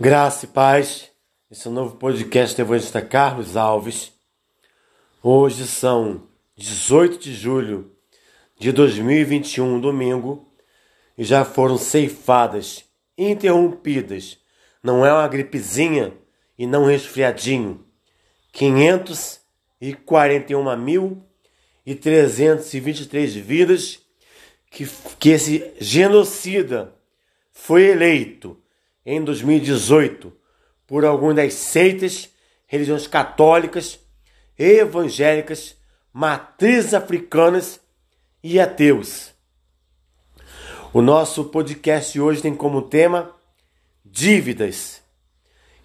Graça e paz. Esse é o novo podcast evangelista Carlos Alves. Hoje são 18 de julho de 2021, domingo, e já foram ceifadas, interrompidas. Não é uma gripezinha e não resfriadinho. 541.323 vidas que, que esse genocida foi eleito em 2018 por algumas das seitas, religiões católicas, evangélicas, matrizes africanas e ateus. O nosso podcast hoje tem como tema dívidas.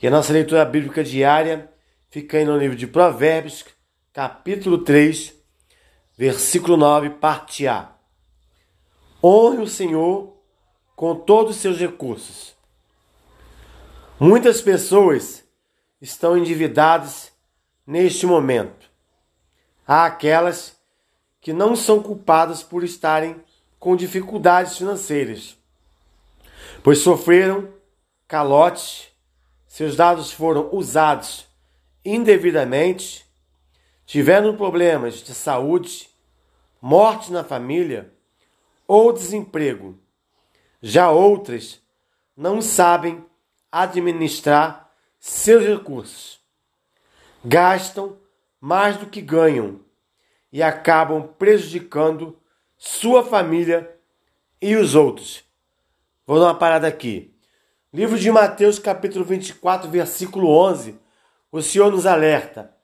E a nossa leitura bíblica diária fica aí no livro de Provérbios, capítulo 3, versículo 9, parte A. Honre o Senhor com todos os seus recursos Muitas pessoas estão endividadas neste momento. Há aquelas que não são culpadas por estarem com dificuldades financeiras, pois sofreram calote, seus dados foram usados indevidamente, tiveram problemas de saúde, morte na família ou desemprego. Já outras não sabem administrar seus recursos. Gastam mais do que ganham e acabam prejudicando sua família e os outros. Vou dar uma parada aqui. Livro de Mateus, capítulo 24, versículo 11. O Senhor nos alerta: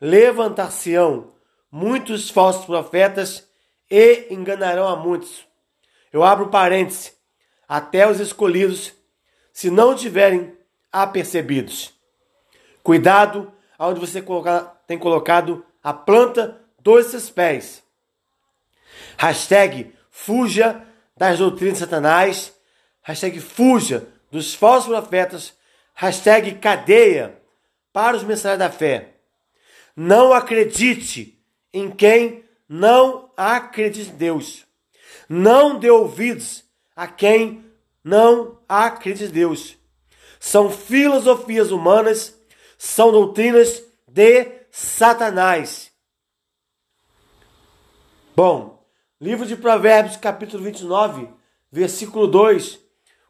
Levantar-se-ão muitos falsos profetas e enganarão a muitos. Eu abro parênteses. Até os escolhidos se não tiverem apercebidos. Cuidado aonde você tem colocado a planta dos seus pés. Hashtag fuja das doutrinas de Satanás. Hashtag fuja dos falsos profetas. Hashtag cadeia para os mensagens da fé. Não acredite em quem não acredita em Deus. Não dê ouvidos a quem não acredita em Deus. São filosofias humanas, são doutrinas de Satanás. Bom, livro de Provérbios, capítulo 29, versículo 2,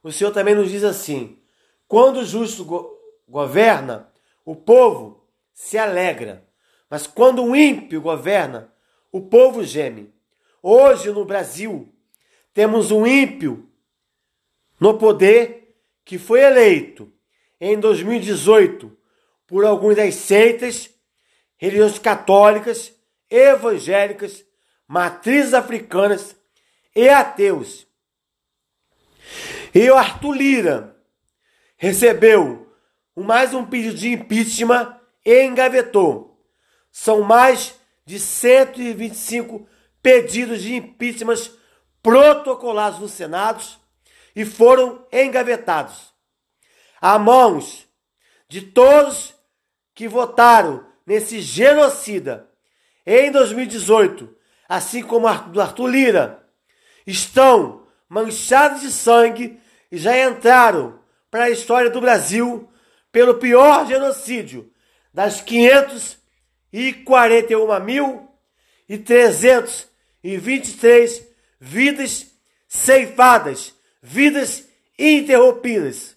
o Senhor também nos diz assim: Quando o justo go governa, o povo se alegra, mas quando o ímpio governa, o povo geme. Hoje no Brasil, temos um ímpio no poder que foi eleito em 2018 por algumas das seitas, religiões católicas, evangélicas, matrizes africanas e ateus. E o Arthur Lira recebeu mais um pedido de impeachment e engavetou. São mais de 125 pedidos de impeachment protocolados no Senado e foram engavetados. A mãos de todos que votaram nesse genocida em 2018, assim como do Arthur Lira, estão manchados de sangue e já entraram para a história do Brasil pelo pior genocídio das 541.323 vidas ceifadas vidas interrompidas.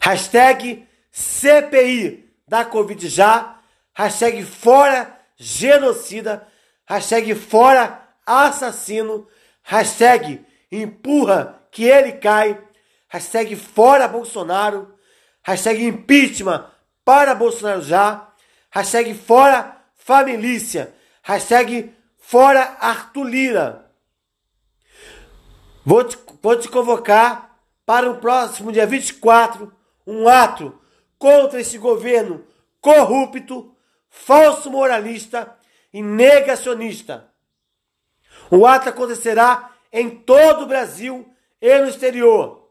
Hashtag CPI da Covid já. Hashtag fora genocida. Hashtag fora assassino. Hashtag empurra que ele cai. Hashtag fora Bolsonaro. Hashtag impeachment para Bolsonaro já. Hashtag fora família. Hashtag fora Arthur Lira. Vou te, vou te convocar para o próximo dia 24 um ato contra esse governo corrupto, falso moralista e negacionista. O ato acontecerá em todo o Brasil e no exterior.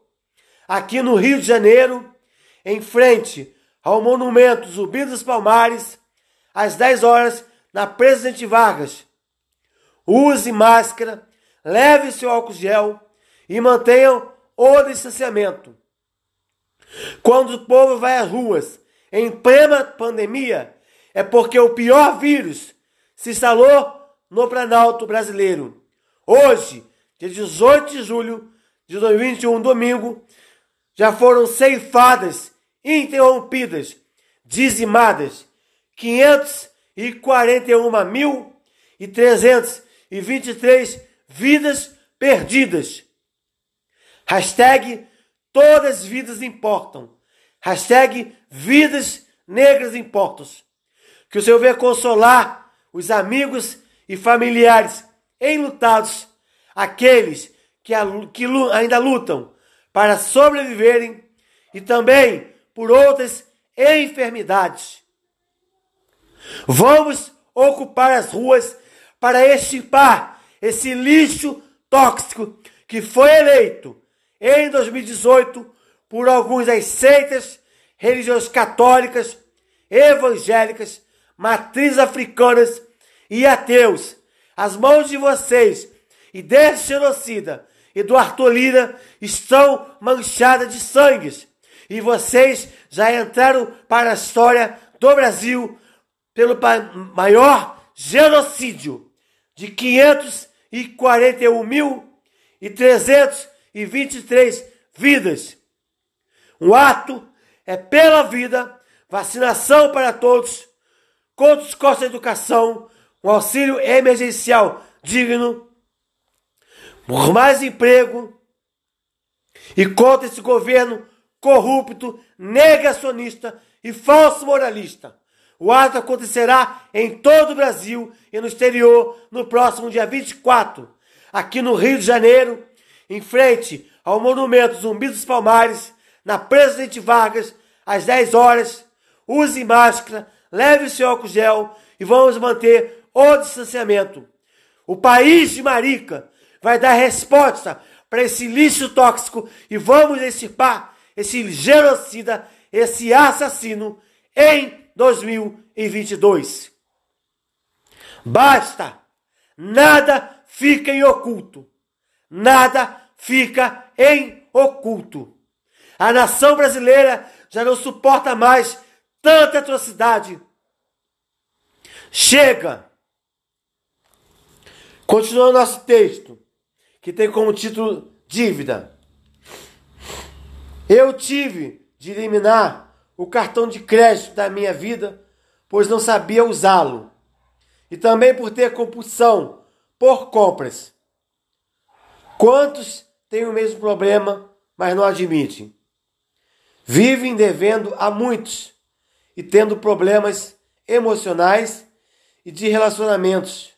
Aqui no Rio de Janeiro, em frente ao Monumento Zumbi dos Palmares, às 10 horas, na Presidente Vargas. Use máscara, leve seu álcool gel e mantenham o distanciamento. Quando o povo vai às ruas em plena pandemia, é porque o pior vírus se instalou no Planalto brasileiro. Hoje, dia 18 de julho de 2021, domingo, já foram ceifadas, interrompidas, dizimadas 541.323 vidas perdidas. Hashtag todas as vidas importam. Hashtag vidas negras importam. Que o Senhor venha consolar os amigos e familiares enlutados, aqueles que, que ainda lutam para sobreviverem e também por outras enfermidades. Vamos ocupar as ruas para extirpar esse lixo tóxico que foi eleito em 2018 por alguns das seitas religiosas católicas, evangélicas, matrizes africanas e ateus. As mãos de vocês e desse genocida e do Arthur Lira estão manchadas de sangue. E vocês já entraram para a história do Brasil pelo maior genocídio de 541.323 vidas. O ato é pela vida, vacinação para todos, contra os custos da educação, um auxílio emergencial digno, por mais emprego e contra esse governo corrupto, negacionista e falso moralista. O ato acontecerá em todo o Brasil e no exterior no próximo dia 24, aqui no Rio de Janeiro, em frente ao Monumento Zumbi dos Palmares, na Presidente Vargas, às 10 horas. Use máscara, leve seu álcool gel e vamos manter o distanciamento. O país de Marica vai dar resposta para esse lixo tóxico e vamos extirpar esse genocida, esse assassino em 2022. Basta! Nada fica em oculto. Nada fica em oculto. A nação brasileira já não suporta mais tanta atrocidade. Chega! Continuando nosso texto, que tem como título Dívida. Eu tive de eliminar o cartão de crédito da minha vida, pois não sabia usá-lo. E também por ter compulsão por compras. Quantos têm o mesmo problema, mas não admitem? Vivem devendo a muitos e tendo problemas emocionais e de relacionamentos.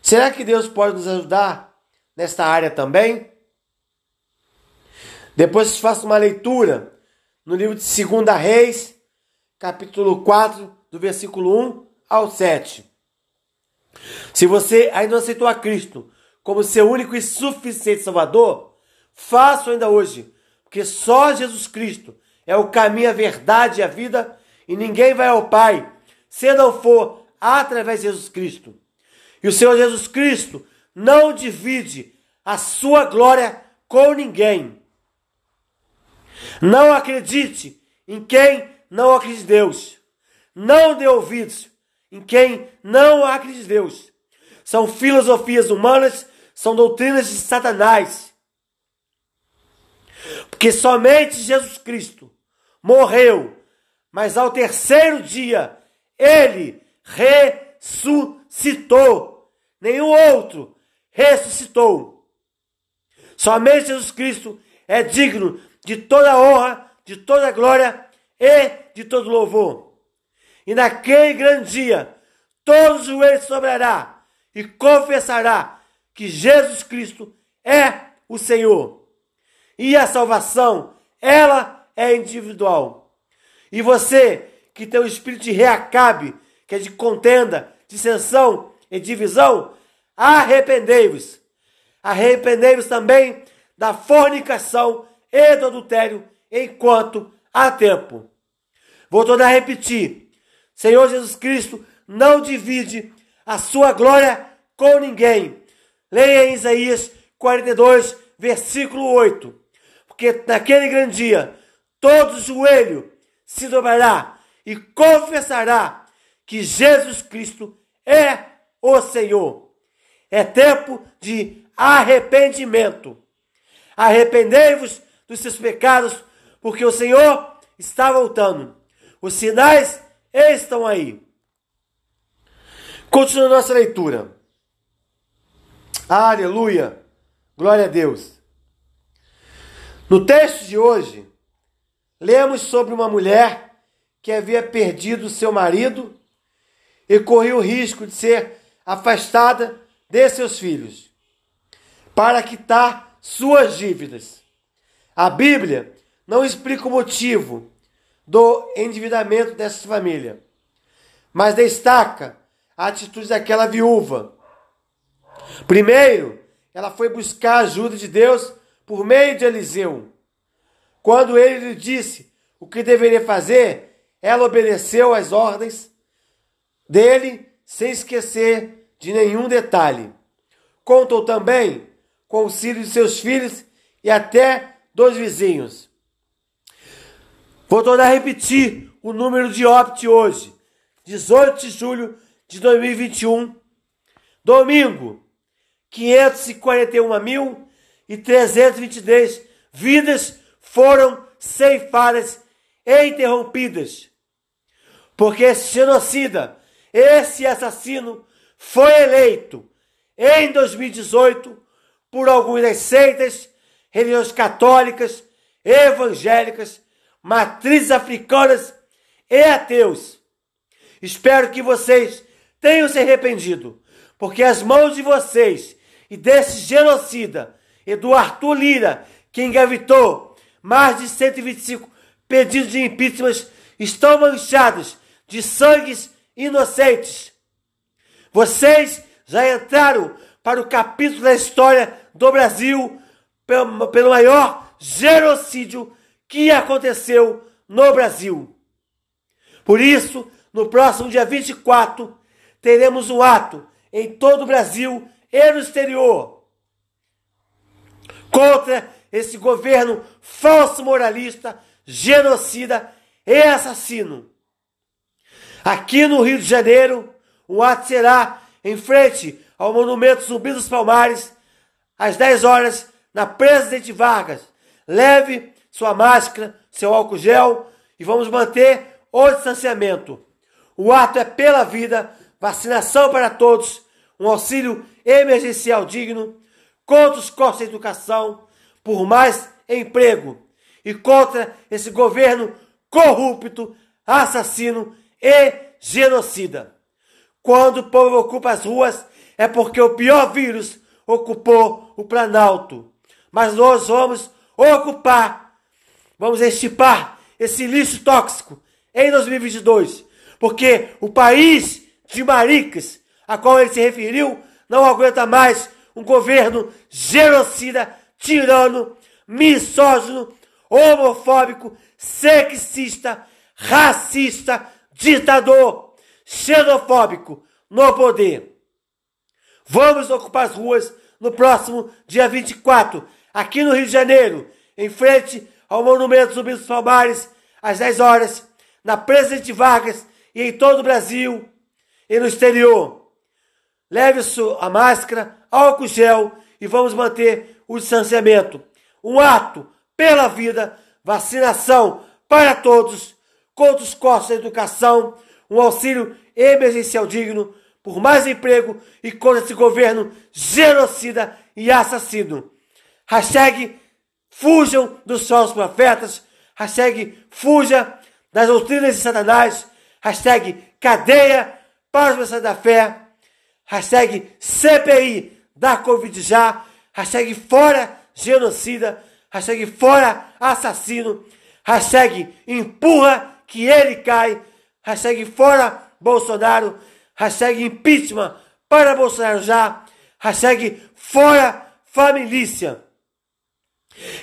Será que Deus pode nos ajudar nesta área também? Depois faço uma leitura no livro de 2 Reis, capítulo 4, do versículo 1 ao 7. Se você ainda não aceitou a Cristo como seu único e suficiente Salvador, faça ainda hoje, porque só Jesus Cristo é o caminho, a verdade e a vida, e ninguém vai ao Pai se não for através de Jesus Cristo. E o Senhor Jesus Cristo não divide a sua glória com ninguém. Não acredite em quem não acredita em Deus. Não dê ouvidos em quem não acredita em Deus. São filosofias humanas, são doutrinas de Satanás. Porque somente Jesus Cristo morreu, mas ao terceiro dia ele ressuscitou. Nenhum outro ressuscitou. Somente Jesus Cristo é digno de toda honra, de toda glória e de todo louvor. E naquele grande dia, todos os joelhos sobrará e confessará que Jesus Cristo é o Senhor. E a salvação, ela é individual. E você que tem o espírito de reacabe, que é de contenda, dissensão e divisão, arrependei-vos. Arrependei-vos também da fornicação e do adultério enquanto há tempo. Vou tornar a repetir: Senhor Jesus Cristo não divide a sua glória com ninguém. Leia Isaías 42, versículo 8. Porque naquele grande dia todo joelho se dobrará e confessará que Jesus Cristo é o Senhor. É tempo de arrependimento. Arrependei-vos dos seus pecados, porque o Senhor está voltando. Os sinais estão aí. Continuando nossa leitura. Aleluia! Glória a Deus. No texto de hoje, lemos sobre uma mulher que havia perdido seu marido e corria o risco de ser afastada de seus filhos para quitar suas dívidas. A Bíblia não explica o motivo do endividamento dessa família, mas destaca a atitude daquela viúva. Primeiro, ela foi buscar a ajuda de Deus por meio de Eliseu. Quando ele lhe disse o que deveria fazer, ela obedeceu às ordens dele sem esquecer de nenhum detalhe. Contou também com o auxílio de seus filhos e até dos vizinhos. Vou tornar a repetir o número de óbito hoje, 18 de julho de 2021, domingo, 541.323 vidas foram ceifadas e interrompidas. Porque esse genocida, esse assassino, foi eleito em 2018 por algumas seitas, religiões católicas, evangélicas, matrizes africanas e ateus. Espero que vocês tenham se arrependido, porque as mãos de vocês e desse genocida, Eduardo Lira, que engavetou mais de 125 pedidos de impeachment, estão manchadas de sangues inocentes. Vocês já entraram para o capítulo da história do Brasil pelo, pelo maior genocídio que aconteceu no Brasil. Por isso, no próximo dia 24, teremos um ato em todo o Brasil e no exterior contra esse governo falso moralista, genocida e assassino. Aqui no Rio de Janeiro, o ato será em frente ao Monumento Zumbi dos Palmares, às 10 horas, na Presidente Vargas. Leve sua máscara, seu álcool gel e vamos manter o distanciamento. O ato é pela vida, vacinação para todos, um auxílio emergencial digno, contra os costos da educação, por mais emprego e contra esse governo corrupto, assassino e genocida. Quando o povo ocupa as ruas, é porque o pior vírus ocupou o Planalto. Mas nós vamos ocupar, vamos estipar esse lixo tóxico em 2022. Porque o país de maricas, a qual ele se referiu, não aguenta mais um governo genocida, tirano, misógino, homofóbico, sexista, racista, ditador, xenofóbico no poder. Vamos ocupar as ruas no próximo dia 24, aqui no Rio de Janeiro, em frente ao Monumento Zumbi dos Palmares, às 10 horas, na Presidente Vargas e em todo o Brasil e no exterior. Leve a máscara, álcool gel e vamos manter o distanciamento. Um ato pela vida, vacinação para todos, contra os costos da educação, um auxílio emergencial digno, por mais emprego e contra esse governo genocida e assassino. Hashtag fujam dos falsos profetas. Hashtag fuja das doutrinas de Satanás. Hashtag cadeia para os da fé. Hashtag CPI da Covid já. Hashtag fora genocida. Hashtag fora assassino. Hashtag empurra que ele cai. Hashtag fora Bolsonaro hashtag impeachment para Bolsonaro já, hashtag fora família.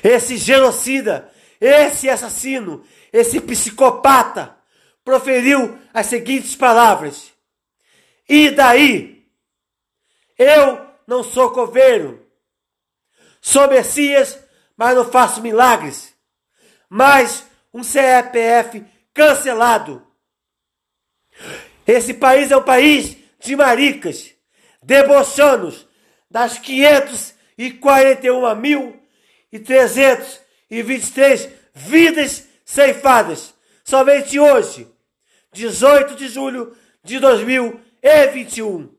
Esse genocida, esse assassino, esse psicopata proferiu as seguintes palavras: E daí? Eu não sou coveiro, sou Messias, mas não faço milagres. Mas um CEPF cancelado. Esse país é um país de maricas, debochanos das 541.323 vidas ceifadas. Somente hoje, 18 de julho de 2021.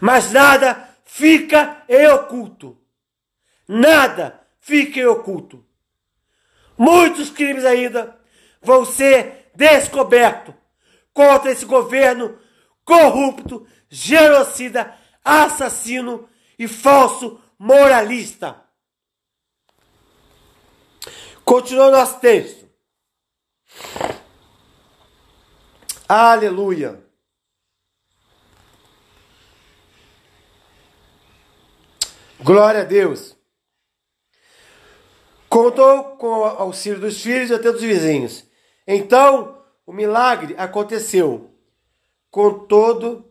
Mas nada fica em oculto. Nada fica em oculto. Muitos crimes ainda vão ser descobertos contra esse governo corrupto, genocida, assassino e falso moralista. Continua nosso texto. Aleluia. Glória a Deus. Contou com o auxílio dos filhos e até dos vizinhos. Então, o milagre aconteceu. Com todo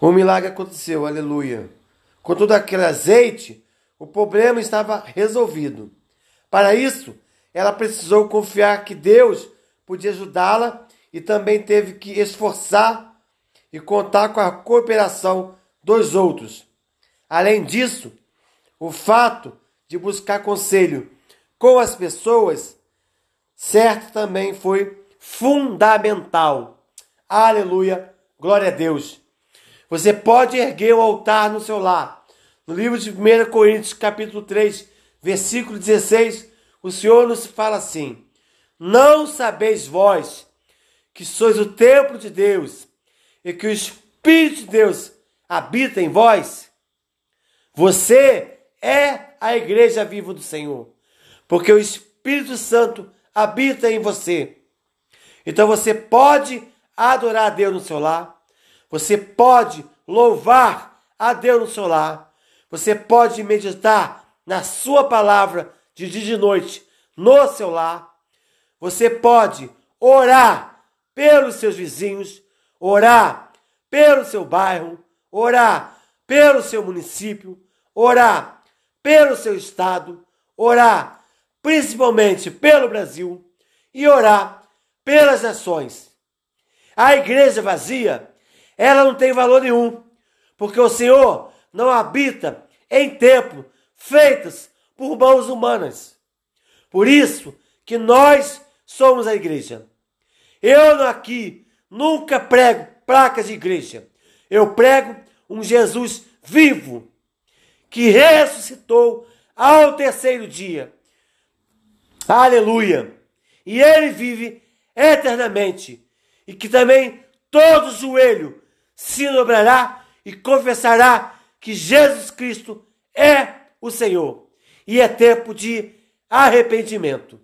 o milagre aconteceu, aleluia. Com todo aquele azeite, o problema estava resolvido. Para isso, ela precisou confiar que Deus podia ajudá-la e também teve que esforçar e contar com a cooperação dos outros. Além disso, o fato de buscar conselho com as pessoas certo também foi fundamental. Aleluia, glória a Deus. Você pode erguer o altar no seu lar. No livro de 1 Coríntios, capítulo 3, versículo 16, o Senhor nos fala assim: Não sabeis vós que sois o templo de Deus e que o Espírito de Deus habita em vós? Você é a igreja viva do Senhor, porque o Espírito Santo habita em você. Então você pode adorar a Deus no seu lar, você pode louvar a Deus no seu lar, você pode meditar na sua palavra de dia e de noite no seu lar, você pode orar pelos seus vizinhos, orar pelo seu bairro, orar pelo seu município, orar pelo seu estado, orar principalmente pelo Brasil e orar pelas nações. A igreja vazia, ela não tem valor nenhum, porque o Senhor não habita em templos feitos por mãos humanas. Por isso que nós somos a igreja. Eu aqui nunca prego placas de igreja. Eu prego um Jesus vivo que ressuscitou ao terceiro dia. Aleluia! E ele vive eternamente. E que também todo joelho se dobrará e confessará que Jesus Cristo é o Senhor. E é tempo de arrependimento.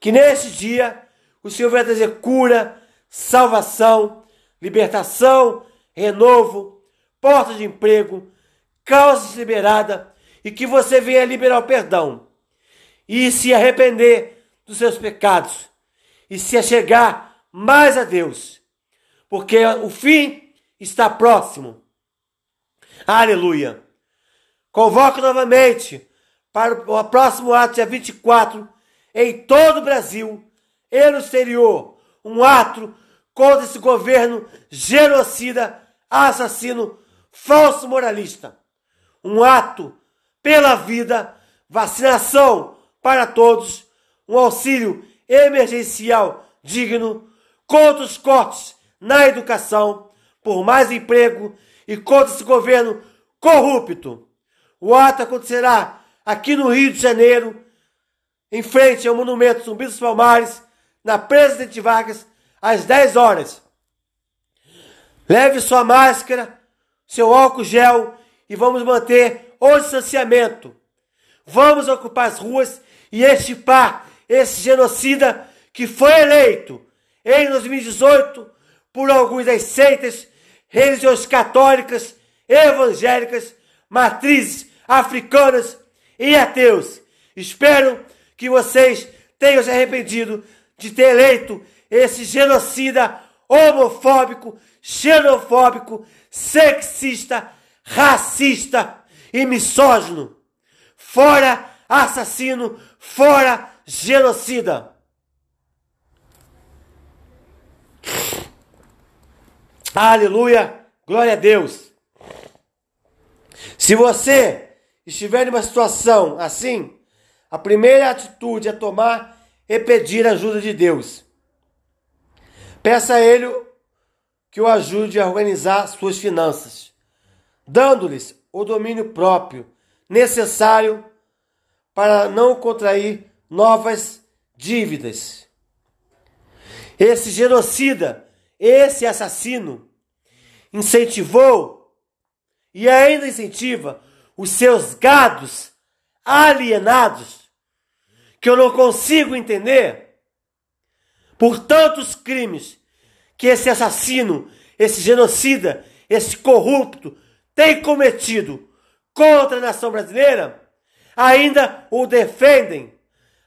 Que neste dia o Senhor vai trazer cura, salvação, libertação, renovo, porta de emprego, causa liberada e que você venha liberar o perdão e se arrepender dos seus pecados e se achegar mais a Deus, porque o fim está próximo. Aleluia. Convoco novamente para o próximo ato, dia 24, em todo o Brasil e no exterior, um ato contra esse governo genocida, assassino, falso moralista. Um ato pela vida, vacinação para todos, um auxílio emergencial digno, contra os cortes na educação, por mais emprego e contra esse governo corrupto. O ato acontecerá aqui no Rio de Janeiro, em frente ao monumento Zumbi dos Palmares, na Presidente Vargas, às 10 horas. Leve sua máscara, seu álcool gel e vamos manter o distanciamento. Vamos ocupar as ruas e estipar esse genocida que foi eleito em 2018 por algumas das seitas religiões católicas, evangélicas, matrizes africanas e ateus. Espero que vocês tenham se arrependido de ter eleito esse genocida homofóbico, xenofóbico, sexista, racista e misógino. Fora assassino, fora genocida. Aleluia, glória a Deus. Se você estiver em uma situação assim, a primeira atitude a tomar é pedir ajuda de Deus. Peça a Ele que o ajude a organizar suas finanças, dando-lhes o domínio próprio necessário para não contrair novas dívidas. Esse genocida, esse assassino, incentivou e ainda incentiva os seus gados alienados, que eu não consigo entender, por tantos crimes que esse assassino, esse genocida, esse corrupto tem cometido contra a nação brasileira, ainda o defendem.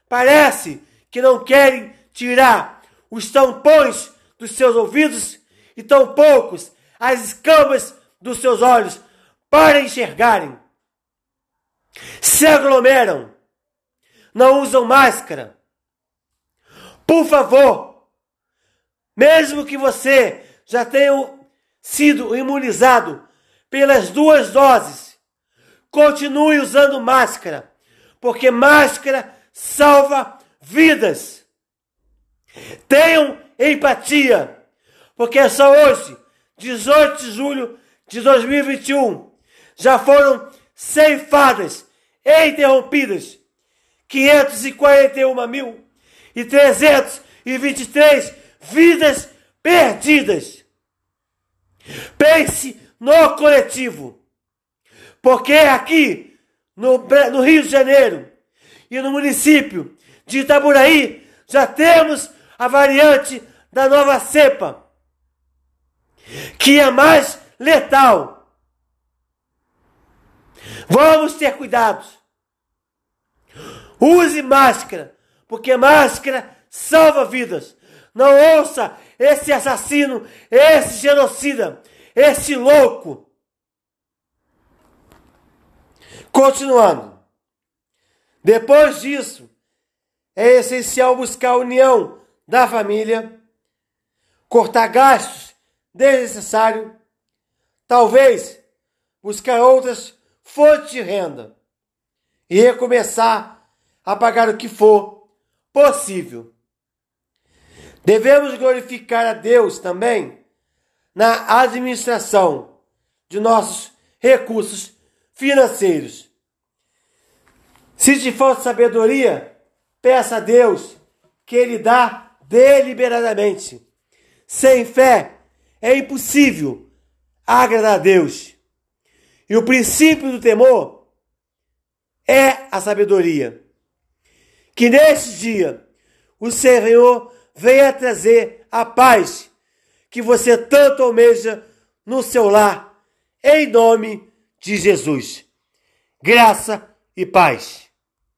Parece que não querem tirar os tampões dos seus ouvidos e tão poucos as escamas dos seus olhos para enxergarem se aglomeram, não usam máscara. Por favor, mesmo que você já tenha sido imunizado pelas duas doses, continue usando máscara, porque máscara salva vidas. Tenham empatia, porque só hoje, 18 de julho de 2021, já foram ceifadas e interrompidas 541 mil e 323 vidas perdidas. Pense no coletivo, porque aqui no, no Rio de Janeiro e no município de Itaburaí já temos a variante da nova cepa, que é mais letal Vamos ter cuidado. Use máscara, porque máscara salva vidas. Não ouça esse assassino, esse genocida, esse louco. Continuando. Depois disso, é essencial buscar a união da família, cortar gastos desnecessários, talvez buscar outras fonte de renda e recomeçar a pagar o que for possível. Devemos glorificar a Deus também na administração de nossos recursos financeiros. Se te falta sabedoria, peça a Deus que Ele dá deliberadamente. Sem fé é impossível agradar a Deus. E o princípio do temor é a sabedoria. Que neste dia o Senhor venha trazer a paz que você tanto almeja no seu lar, em nome de Jesus. Graça e paz.